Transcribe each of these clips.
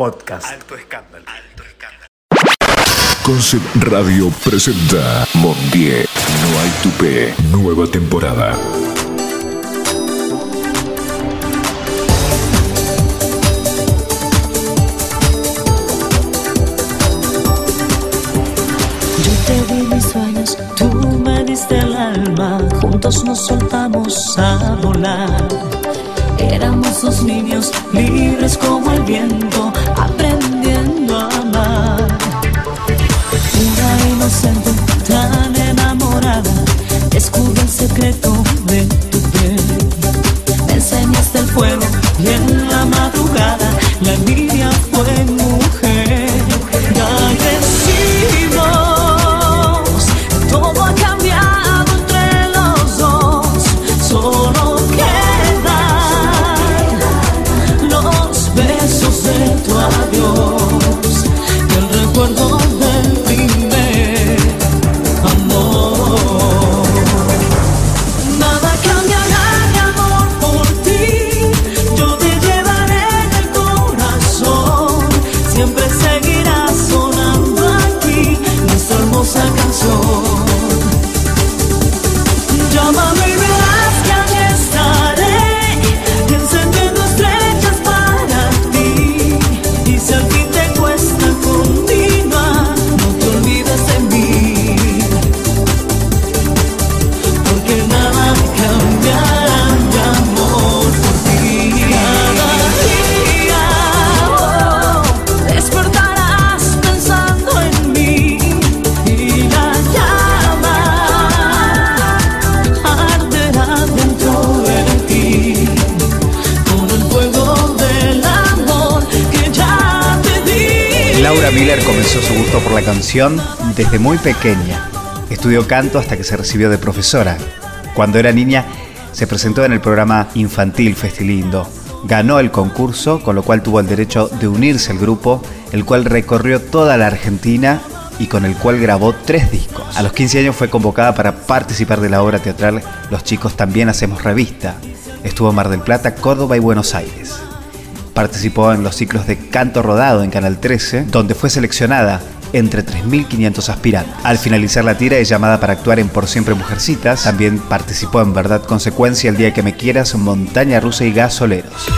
podcast. Alto escándalo. Alto escándalo. Concept Radio presenta Mondier, No hay tupé, nueva temporada. Yo te di mis sueños, tú me diste el alma, juntos nos soltamos a volar. Éramos dos niños libres como el viento, aprendiendo a amar. Una inocente, tan enamorada, descubrí el secreto de tu piel. Me enseñaste el fuego y en la madrugada la niña desde muy pequeña. Estudió canto hasta que se recibió de profesora. Cuando era niña se presentó en el programa infantil Festilindo. Ganó el concurso, con lo cual tuvo el derecho de unirse al grupo, el cual recorrió toda la Argentina y con el cual grabó tres discos. A los 15 años fue convocada para participar de la obra teatral Los chicos también hacemos revista. Estuvo en Mar del Plata, Córdoba y Buenos Aires. Participó en los ciclos de canto rodado en Canal 13, donde fue seleccionada entre 3.500 aspirantes. Al finalizar la tira es llamada para actuar en Por Siempre Mujercitas. También participó en Verdad Consecuencia, El Día que Me Quieras, Montaña Rusa y Gasoleros.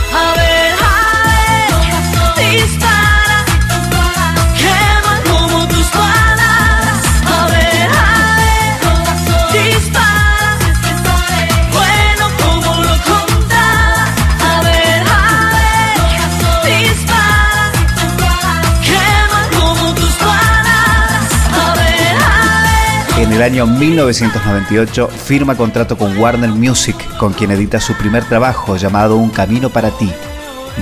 En el año 1998 firma contrato con Warner Music, con quien edita su primer trabajo llamado Un Camino para ti.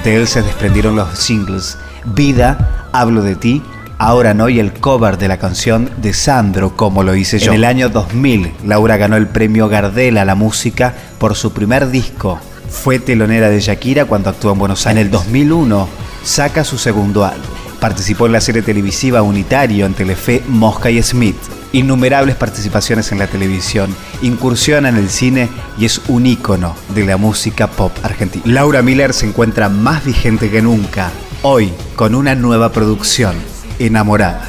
De él se desprendieron los singles Vida, Hablo de ti, Ahora no y el cover de la canción de Sandro, como lo hice yo. En el año 2000, Laura ganó el premio Gardel a la música por su primer disco. Fue telonera de Shakira cuando actuó en Buenos Aires. En el 2001, saca su segundo álbum. Participó en la serie televisiva Unitario en Telefe Mosca y Smith. Innumerables participaciones en la televisión, incursiona en el cine y es un ícono de la música pop argentina. Laura Miller se encuentra más vigente que nunca, hoy con una nueva producción, Enamorada.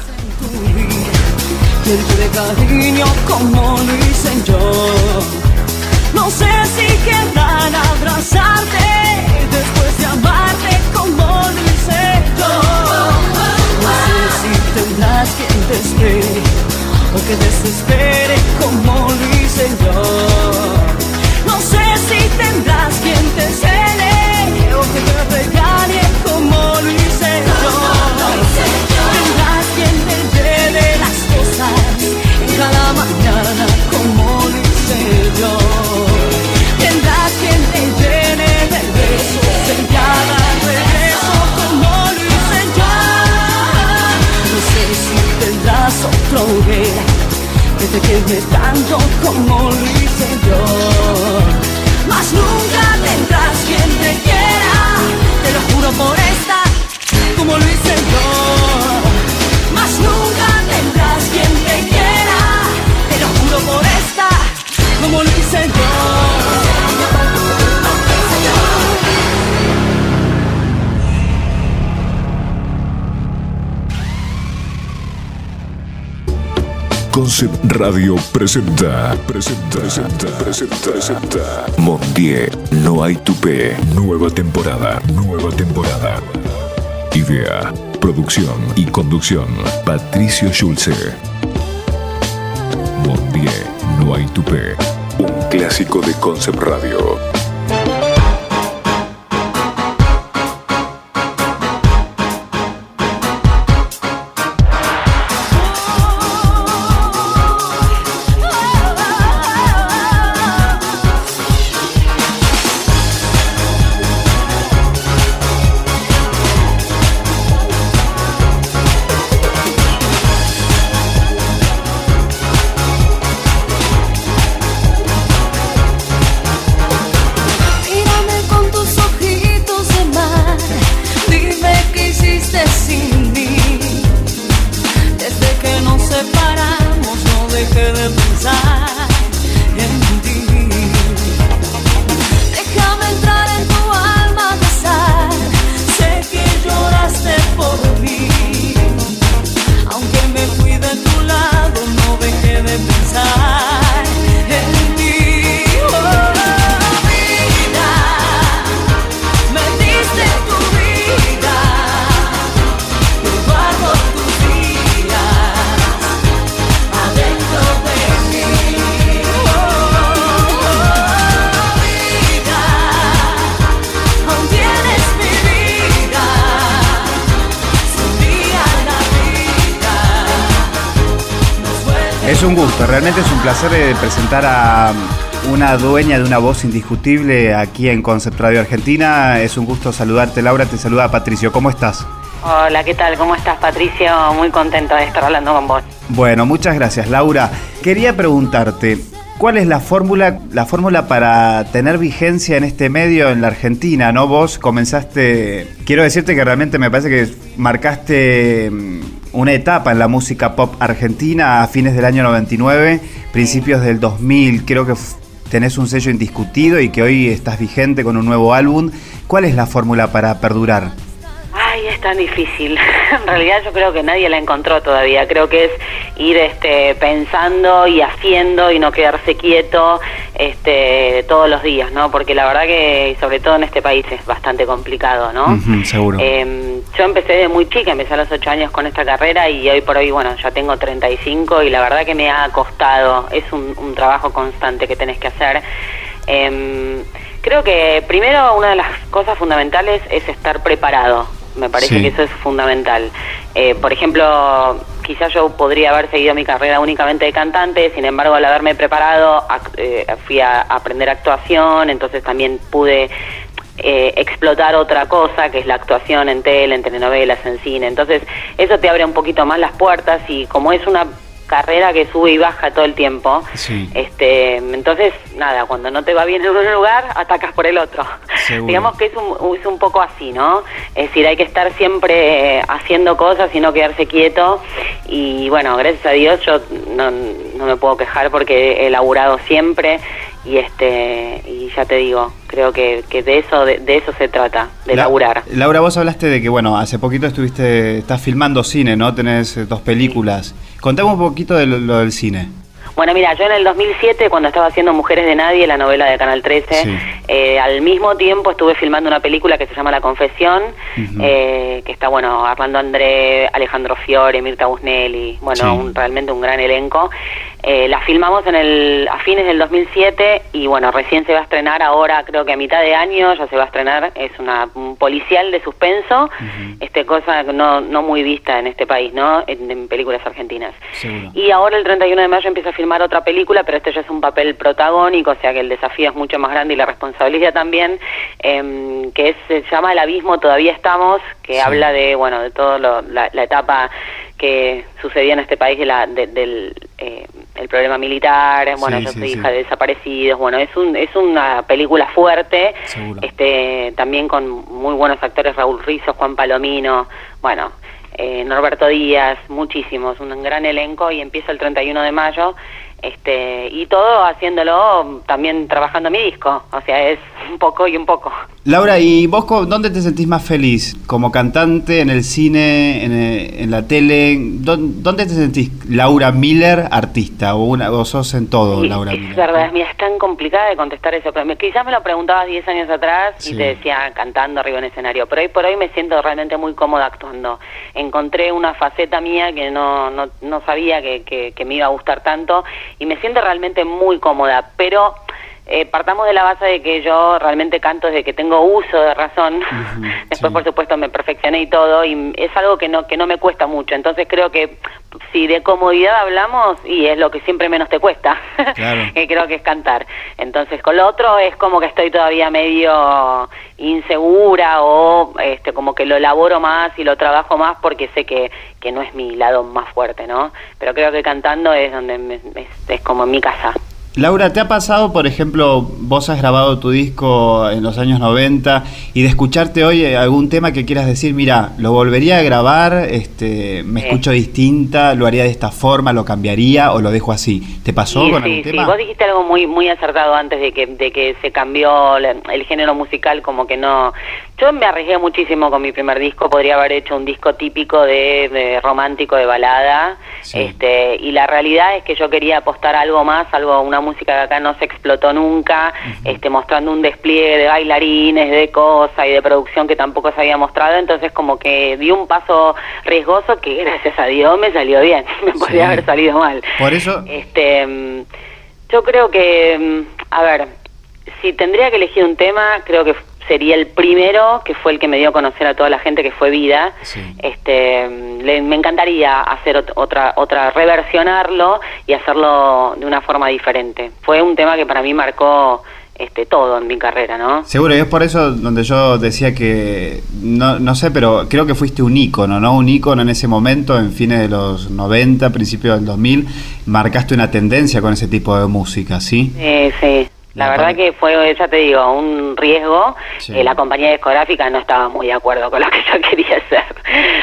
Concept Radio presenta, presenta, presenta, presenta, presenta. Mondier, no hay tupé. Nueva temporada, nueva temporada. Idea, producción y conducción, Patricio Schulze. Mondier, no hay tupé. Un clásico de Concept Radio. Es un gusto, realmente es un placer eh, presentar a una dueña de una voz indiscutible aquí en Concept Radio Argentina. Es un gusto saludarte, Laura. Te saluda Patricio. ¿Cómo estás? Hola, ¿qué tal? ¿Cómo estás, Patricio? Muy contento de estar hablando con vos. Bueno, muchas gracias, Laura. Quería preguntarte, ¿cuál es la fórmula, la fórmula para tener vigencia en este medio en la Argentina? ¿No? Vos comenzaste. Quiero decirte que realmente me parece que marcaste mm, una etapa en la música pop argentina a fines del año 99, principios del 2000. Creo que tenés un sello indiscutido y que hoy estás vigente con un nuevo álbum. ¿Cuál es la fórmula para perdurar? Tan difícil. En realidad yo creo que nadie la encontró todavía. Creo que es ir este, pensando y haciendo y no quedarse quieto este, todos los días, ¿no? Porque la verdad que, sobre todo en este país, es bastante complicado, ¿no? Seguro. Eh, yo empecé de muy chica, empecé a los 8 años con esta carrera y hoy por hoy, bueno, ya tengo 35 y la verdad que me ha costado. Es un, un trabajo constante que tenés que hacer. Em, creo que primero una de las cosas fundamentales es estar preparado. Me parece Sí. que eso es fundamental. Eh, por ejemplo, quizás yo podría haber seguido mi carrera únicamente de cantante, sin embargo, al haberme preparado, eh, fui a aprender actuación, entonces también pude eh, explotar otra cosa, que es la actuación en tele, en telenovelas, en cine. Entonces, eso te abre un poquito más las puertas y como es una carrera que sube y baja todo el tiempo, Sí. este, entonces, nada, cuando no te va bien en un lugar, atacas por el otro. Seguro. Digamos que es un, es un poco así, ¿no? Es decir, hay que estar siempre haciendo cosas y no quedarse quieto. Y bueno, gracias a Dios yo no, no me puedo quejar porque he laburado siempre y este y ya te digo, creo que, que de eso de, de eso se trata, de La- laburar. Laura, vos hablaste de que, bueno, hace poquito estuviste, estás filmando cine, ¿no? Tenés dos películas. Contame un poquito de lo, lo del cine. Bueno, mira, yo en el 2007, cuando estaba haciendo Mujeres de Nadie, la novela de Canal 13, Sí. eh, al mismo tiempo estuve filmando una película que se llama La Confesión, eh, que está, bueno, Armando André, Alejandro Fiore, Mirta Busnelli, bueno, Sí. un- realmente un gran elenco. Eh, la filmamos en el, a fines del 2007 y, bueno, recién se va a estrenar ahora, creo que a mitad de año ya se va a estrenar, es una, un policial de suspenso, este cosa no, no muy vista en este país, ¿no? En, en películas argentinas. Seguro. Y ahora el 31 de mayo empieza a filmar otra película, pero este ya es un papel protagónico, o sea que el desafío es mucho más grande y la responsabilidad también, em, que es, se llama El Abismo, todavía estamos, que Sí. habla de, bueno, de toda la, la etapa que sucedía en este país de la, de- del eh, el problema militar, bueno, Sí, yo soy sí. hija de desaparecidos, bueno, es un es una película fuerte, Seguro. este también con muy buenos actores, Raúl Rizzo, Juan Palomino, bueno, eh, Norberto Díaz, muchísimos, un gran elenco y empieza el 31 de mayo. Este y todo haciéndolo también trabajando mi disco, o sea, es un poco y un poco. Laura, ¿y vos dónde te sentís más feliz? ¿Como cantante, en el cine, en, eh, en la tele? ¿Dó- ¿Dónde te sentís Laura Miller, artista? ¿O, una, o sos en todo, Sí, Laura es Miller? verdad, mira, es tan complicada de contestar eso. pero me- Quizás me lo preguntabas 10 años atrás Sí. y te decía cantando arriba en escenario, pero hoy por hoy me siento realmente muy cómoda actuando. Encontré una faceta mía que no, no, no sabía que, que, que me iba a gustar tanto y me siento realmente muy cómoda, pero... eh, partamos de la base de que yo realmente canto desde que tengo uso de razón. Después, sí. por supuesto, me perfeccioné y todo, y es algo que no que no me cuesta mucho. Entonces, creo que si de comodidad hablamos, y es lo que siempre menos te cuesta, Claro. que creo que es cantar. Entonces, con lo otro es como que estoy todavía medio insegura o este como que lo elaboro más y lo trabajo más porque sé que, que no es mi lado más fuerte, ¿no? Pero creo que cantando es donde me- es, es como en mi casa. Laura, ¿te ha pasado, por ejemplo, vos has grabado tu disco en los años 90 y de escucharte hoy eh, algún tema que quieras decir, mira, lo volvería a grabar, este, me Sí. escucho distinta, lo haría de esta forma, lo cambiaría o lo dejo así? ¿Te pasó Sí, con sí, algún sí. tema? Vos dijiste algo muy muy acertado antes de que de que se cambió el género musical, como que no. Yo me arriesgué muchísimo con mi primer disco. Podría haber hecho un disco típico de, de romántico de balada, Sí. este y la realidad es que yo quería apostar algo más, algo una música que acá no se explotó nunca, este mostrando un despliegue de bailarines, de cosas y de producción que tampoco se había mostrado. Entonces como que di un paso riesgoso que gracias a Dios me salió bien. Me podría haber salido mal. Por eso, Este, mm, yo creo que, mm, a ver, si tendría que elegir un tema, creo que sería el primero, que fue el que me dio a conocer a toda la gente, que fue Vida. Sí. Este, mm, le- me encantaría hacer ot- otra, otra, reversionarlo y hacerlo de una forma diferente. Fue un tema que para mí marcó este todo en mi carrera, ¿no? Seguro, y es por eso donde yo decía que, no, no sé, pero creo que fuiste un ícono, ¿no? Un ícono en ese momento, en fines de los 90, principios del 2000, marcaste una tendencia con ese tipo de música, ¿sí? Sí, sí. La verdad que fue, ya te digo, un riesgo. Sí. Eh, la compañía discográfica no estaba muy de acuerdo con lo que yo quería hacer.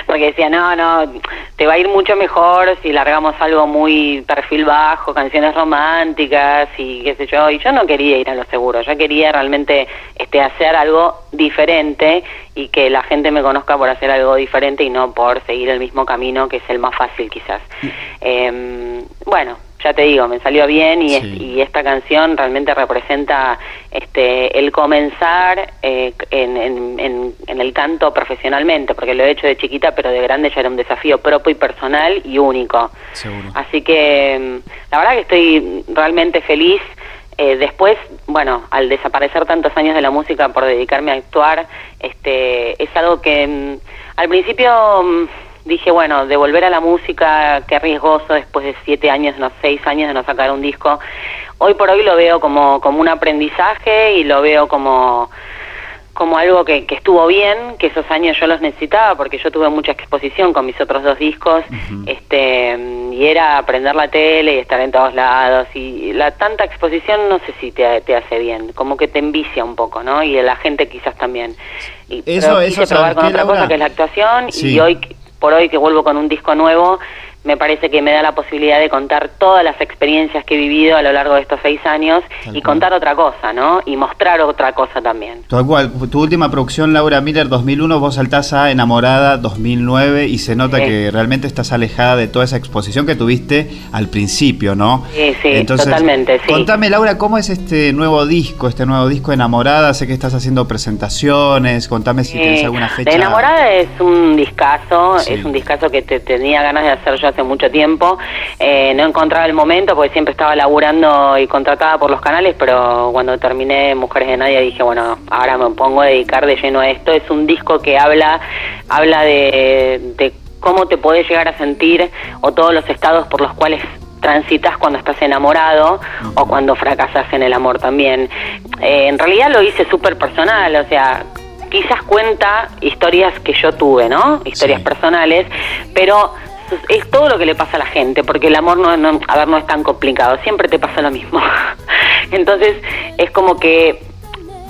Porque decía, no, no, te va a ir mucho mejor si largamos algo muy perfil bajo, canciones románticas y qué sé yo. Y yo no quería ir a lo seguro. Yo quería realmente este, hacer algo diferente y que la gente me conozca por hacer algo diferente y no por seguir el mismo camino que es el más fácil quizás. Em, bueno, ya te digo, me salió bien y, Sí. es- y esta canción realmente representa este el comenzar eh, en, en- en- en el canto profesionalmente, porque lo he hecho de chiquita, pero de grande ya era un desafío propio y personal y único. Seguro. Así que mm, la verdad que estoy realmente feliz. Eh, después, bueno, al desaparecer tantos años de la música por dedicarme a actuar, este, es algo que mm, al principio mm, dije, bueno, de volver a la música, qué riesgoso después de siete años, no seis años de no sacar un disco. Hoy por hoy lo veo como, como un aprendizaje y lo veo como como algo que, que estuvo bien, que esos años yo los necesitaba porque yo tuve mucha exposición con mis otros dos discos, este y era aprender la tele y estar en todos lados y la tanta exposición no sé si te, te hace bien, como que te envicia un poco, ¿no? Y la gente quizás también. Y, Eso- pero eso, quise probar ¿sabes con otra Laura? cosa que es la actuación Sí. y hoy por hoy que vuelvo con un disco nuevo me parece que me da la posibilidad de contar todas las experiencias que he vivido a lo largo de estos seis años Tal y cual. contar otra cosa, ¿no? Y mostrar otra cosa también. Tal cual, tu última producción, Laura Miller, 2001, vos saltás a Enamorada, 2009, y se nota Sí. que realmente estás alejada de toda esa exposición que tuviste al principio, ¿no? Sí, sí, totalmente, sí. Contame, Laura, ¿cómo es este nuevo disco, este nuevo disco Enamorada? Sé que estás haciendo presentaciones, contame si tienes Eh, alguna fecha. Enamorada es un discazo, Sí. es un discazo que te, tenía ganas de hacer yo hace mucho tiempo. Eh, no encontraba el momento porque siempre estaba laburando y contratada por los canales, pero cuando terminé Mujeres de Nadie dije, bueno, ahora me pongo a dedicar de lleno a esto. Es un disco que habla, habla de, de cómo te podés llegar a sentir o todos los estados por los cuales transitas cuando estás enamorado o cuando fracasas en el amor también. Eh, en realidad lo hice súper personal, o sea, quizás cuenta historias que yo tuve, ¿no? Historias Sí. personales, pero es todo lo que le pasa a la gente, porque el amor no, no, a ver, no es tan complicado, siempre te pasa lo mismo. Entonces, es como que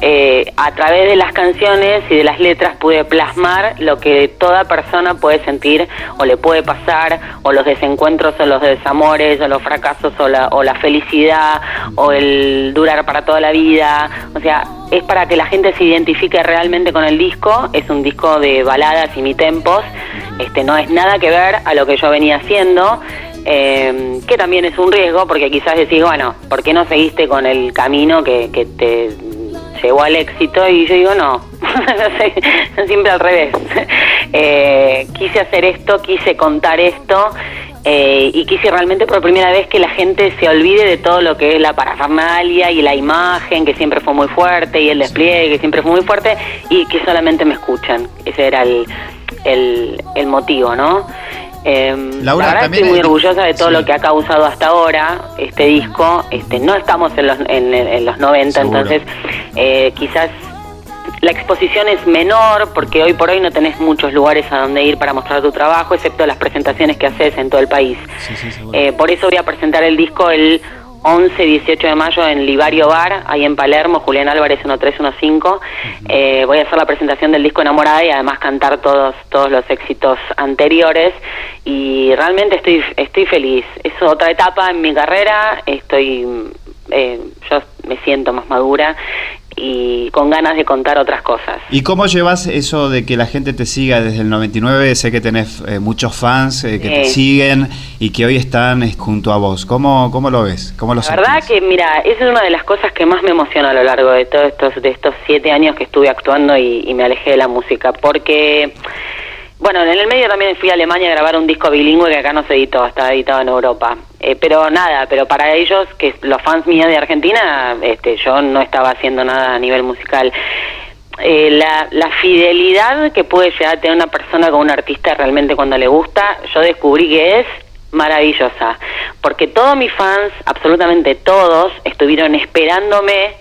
eh, a través de las canciones y de las letras pude plasmar lo que toda persona puede sentir o le puede pasar, o los desencuentros o los desamores, o los fracasos o la, o la felicidad, o el durar para toda la vida. O sea, es para que la gente se identifique realmente con el disco. Es un disco de baladas y mi tempos. Este, no es nada que ver a lo que yo venía haciendo. eh, que también es un riesgo porque quizás decís, bueno, ¿por qué no seguiste con el camino que, que te llegó al éxito? Y yo digo, no, siempre al revés. Eh, quise hacer esto, quise contar esto eh, y quise realmente por primera vez que la gente se olvide de todo lo que es la parafernalia y la imagen, que siempre fue muy fuerte, y el despliegue, que siempre fue muy fuerte, y que solamente me escuchan. Ese era el, el, el motivo, ¿no? Eh, Laura, la verdad también estoy muy orgullosa de todo sí. lo que ha causado hasta ahora este disco. Este, no estamos en los, en, en los 90, Seguro. entonces eh, quizás la exposición es menor porque hoy por hoy no tenés muchos lugares a donde ir para mostrar tu trabajo, excepto las presentaciones que haces en todo el país. Sí, sí, seguro. Eh, por eso voy a presentar el disco el 11 y 18 de mayo en Livario Bar, ahí en Palermo, Julián Álvarez 1315. Eh, voy a hacer la presentación del disco Enamorada y además cantar todos todos los éxitos anteriores y realmente estoy estoy feliz. Es otra etapa en mi carrera, estoy eh, yo me siento más madura y con ganas de contar otras cosas. ¿Y cómo llevas eso de que la gente te siga desde el 99? Sé que tenés eh, muchos fans eh, que te Sí. siguen y que hoy están eh, junto a vos. ¿Cómo, cómo lo ves? ¿Cómo lo La verdad sentís? que, mira, esa es una de las cosas que más me emociona a lo largo de todos estos, de estos siete años que estuve actuando y, y me alejé de la música, porque, bueno, en el medio también fui a Alemania a grabar un disco bilingüe que acá no se editó, está editado en Europa. Eh, pero nada, pero para ellos, que los fans míos de Argentina, este, yo no estaba haciendo nada a nivel musical. Eh, la, la fidelidad que puede llegar a tener una persona con un artista realmente cuando le gusta, yo descubrí que es maravillosa, porque todos mis fans, absolutamente todos, estuvieron esperándome,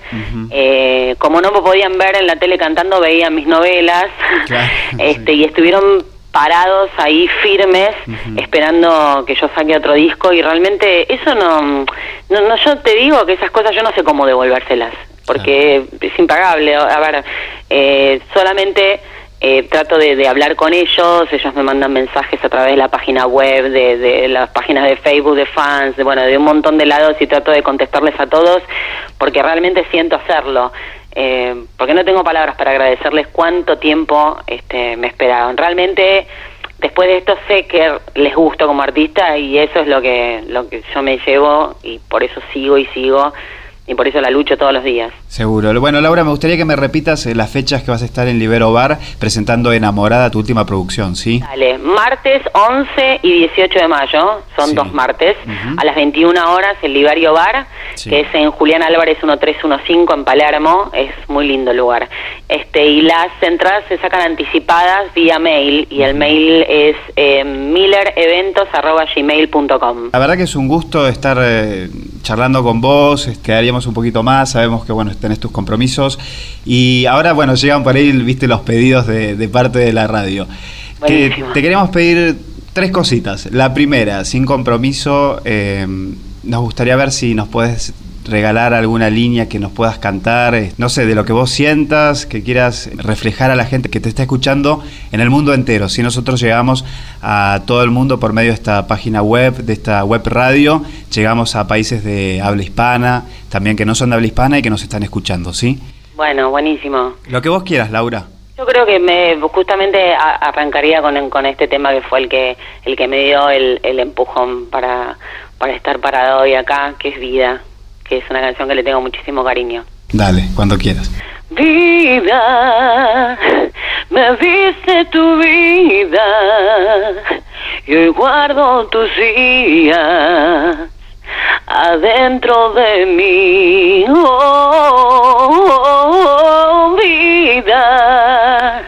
eh, como no me podían ver en la tele cantando, veían mis novelas, Claro, este, y estuvieron parados ahí firmes esperando que yo saque otro disco y realmente eso no, no, no yo te digo que esas cosas yo no sé cómo devolvérselas porque es impagable. A ver eh, solamente eh, trato de, hablar con ellos, ellos me mandan mensajes a través de la página web, de, de las páginas de Facebook de fans, de, bueno, de un montón de lados y trato de contestarles a todos porque realmente siento hacerlo. Eh, porque no tengo palabras para agradecerles cuánto tiempo este, me esperaron. Realmente, después de esto sé que les gusto como artista y eso es lo que, lo que yo me llevo y por eso sigo y sigo y por eso la lucho todos los días. Seguro. Bueno, Laura, me gustaría que me repitas eh, las fechas que vas a estar en Libero Bar presentando Enamorada, tu última producción, ¿sí? Dale, martes 11 y 18 de mayo, son Sí. dos martes, a las 21 horas el Livario Bar, Sí. que es en Julián Álvarez 1315 en Palermo, es muy lindo el lugar. Este y las entradas se sacan anticipadas vía mail y el mail es eh, millereventos@gmail.com. La verdad que es un gusto estar eh, charlando con vos, quedaríamos un poquito más, sabemos que bueno, tenés tus compromisos y ahora bueno, llegan por ahí, viste los pedidos de, de parte de la radio. Que te queremos pedir tres cositas. La primera, sin compromiso, eh, nos gustaría ver si nos puedes regalar alguna línea que nos puedas cantar, eh, no sé, de lo que vos sientas, que quieras reflejar a la gente que te está escuchando en el mundo entero. Si nosotros llegamos a todo el mundo por medio de esta página web, de esta web radio, llegamos a países de habla hispana, también que no son de habla hispana y que nos están escuchando, ¿sí? Bueno, buenísimo. Lo que vos quieras, Laura. Yo creo que me justamente arrancaría con, con este tema que fue el que el que me dio el, el empujón para, para estar parado hoy acá, que es Vida, que es una canción que le tengo muchísimo cariño. Dale, cuando quieras. Vida, me diste tu vida y hoy guardo tus días adentro de mí. Oh, vida,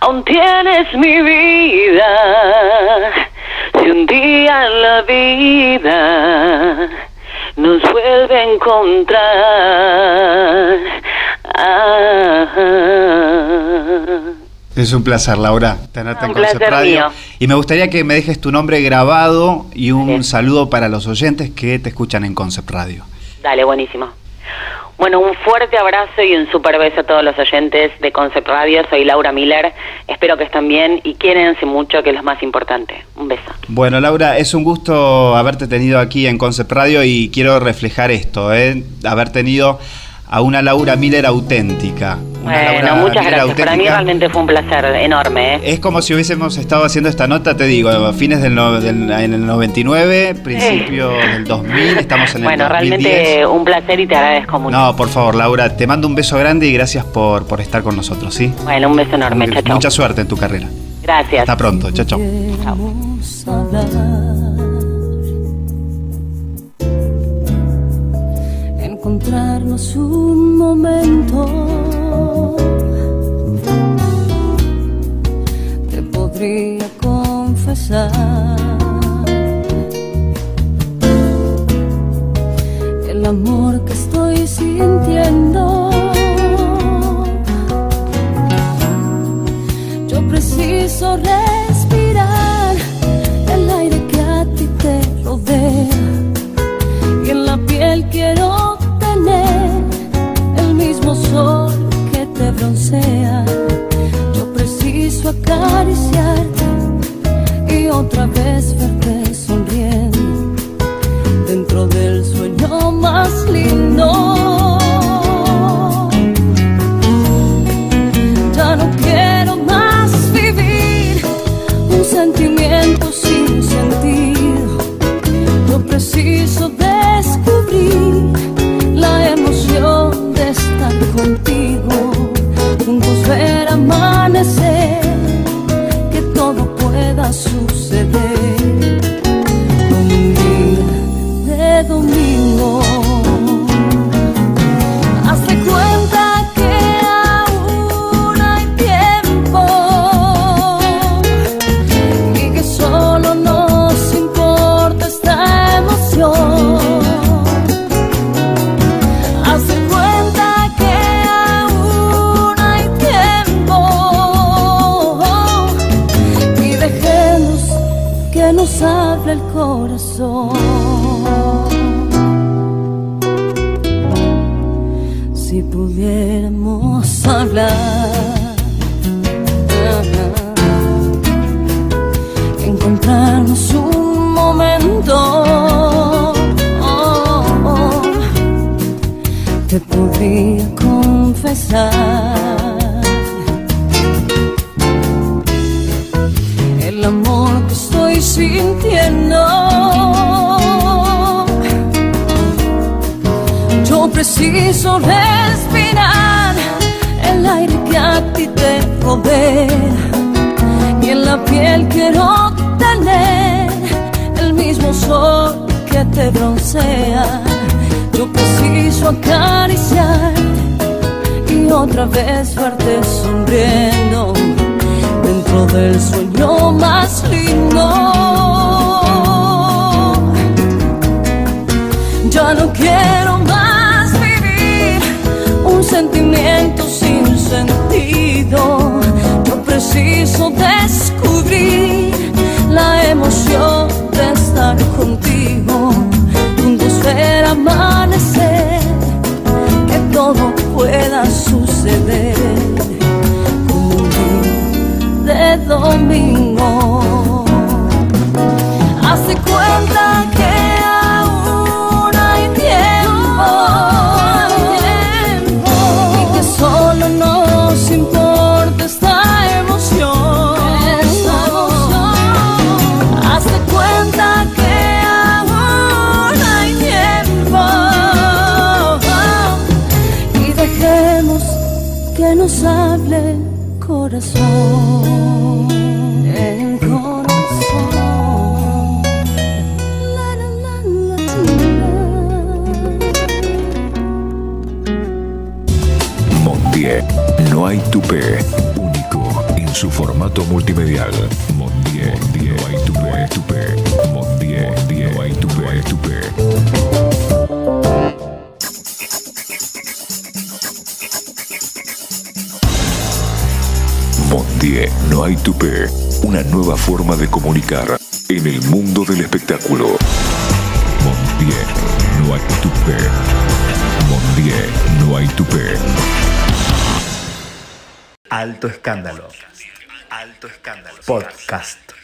aún tienes mi vida. Si un día en la vida nos vuelve a encontrar. Ah. Es un placer, Laura, tenerte Un en Concept Radio. mío. Y me gustaría que me dejes tu nombre grabado y un Bien. saludo para los oyentes que te escuchan en Concept Radio. Dale, buenísimo. Bueno, un fuerte abrazo y un super beso a todos los oyentes de Concept Radio. Soy Laura Miller. Espero que estén bien y quiérense mucho, que es lo más importante. Un beso. Bueno, Laura, es un gusto haberte tenido aquí en Concept Radio y quiero reflejar esto, ¿eh? haber tenido a una Laura Miller auténtica. Una Bueno, Laura muchas Miller gracias. Para mí auténtica. realmente fue un placer enorme. ¿eh? Es como si hubiésemos estado haciendo esta nota, te digo, a fines del, no- del- en el 99, principio del 2000, estamos en el Bueno, 2010. realmente un placer y te agradezco mucho. No, por favor, Laura, te mando un beso grande y gracias por, por estar con nosotros, ¿sí? Bueno, un beso enorme. Chao, chao. Mucha suerte en tu carrera. Gracias. Hasta pronto, chao, chao. Queremos encontrarnos un momento. Te podría confesar el amor que estoy sintiendo. Yo preciso respirar el aire que a ti te rodea. Sintiendo. Yo preciso respirar el aire que a ti te rodea y en la piel quiero tener el mismo sol que te broncea. Yo preciso acariciarte y otra vez verte sonriendo del sueño más lindo. Ya no quiero más vivir un sentimiento sin sentido. Yo preciso descubrir la emoción de estar contigo, juntos ver amanecer, que todo pueda suceder domingo. Hace cuenta formato multimedial. No hay tupé, tupé. Mondier, Mondier, no hay tupé, no hay tupé. Mondier, no hay tupé. Una nueva forma de comunicar en el mundo del espectáculo. Mondier, no hay tupé. Mondier, no hay tupé. Alto escándalo. Alto escándalo. Podcast.